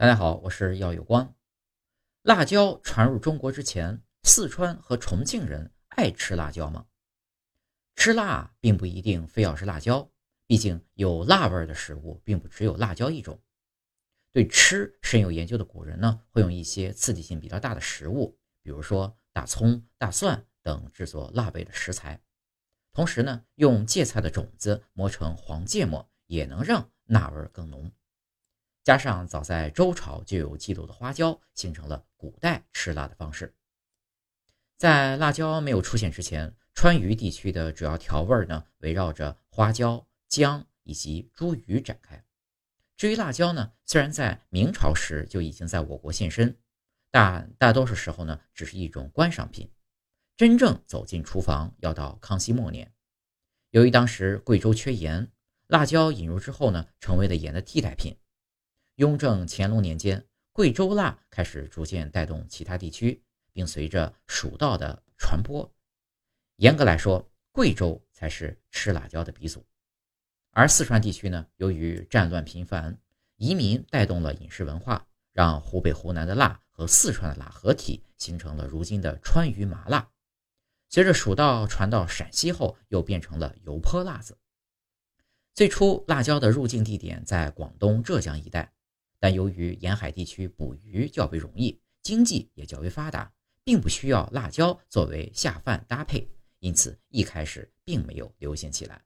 大家好，我是耀有光。辣椒传入中国之前，四川和重庆人爱吃辣椒吗？吃辣并不一定非要是辣椒，毕竟有辣味的食物并不只有辣椒一种。对吃深有研究的古人呢，会用一些刺激性比较大的食物，比如说大葱、大蒜等制作辣味的食材。同时呢，用芥菜的种子磨成黄芥末，也能让辣味更浓。加上早在周朝就有记录的花椒，形成了古代吃辣的方式。在辣椒没有出现之前，川渝地区的主要调味呢，围绕着花椒、姜以及茱萸展开。至于辣椒呢，虽然在明朝时就已经在我国现身，但大多数时候呢，只是一种观赏品。真正走进厨房，要到康熙末年。由于当时贵州缺盐，辣椒引入之后呢，成为了盐的替代品。雍正、乾隆年间，贵州辣开始逐渐带动其他地区，并随着蜀道的传播。严格来说，贵州才是吃辣椒的鼻祖。而四川地区呢，由于战乱频繁，移民带动了饮食文化，让湖北、湖南的辣和四川的辣合体，形成了如今的川渝麻辣。随着蜀道传到陕西后，又变成了油泼辣子。最初，辣椒的入境地点在广东、浙江一带。但由于沿海地区捕鱼较为容易，经济也较为发达，并不需要辣椒作为下饭搭配，因此一开始并没有流行起来。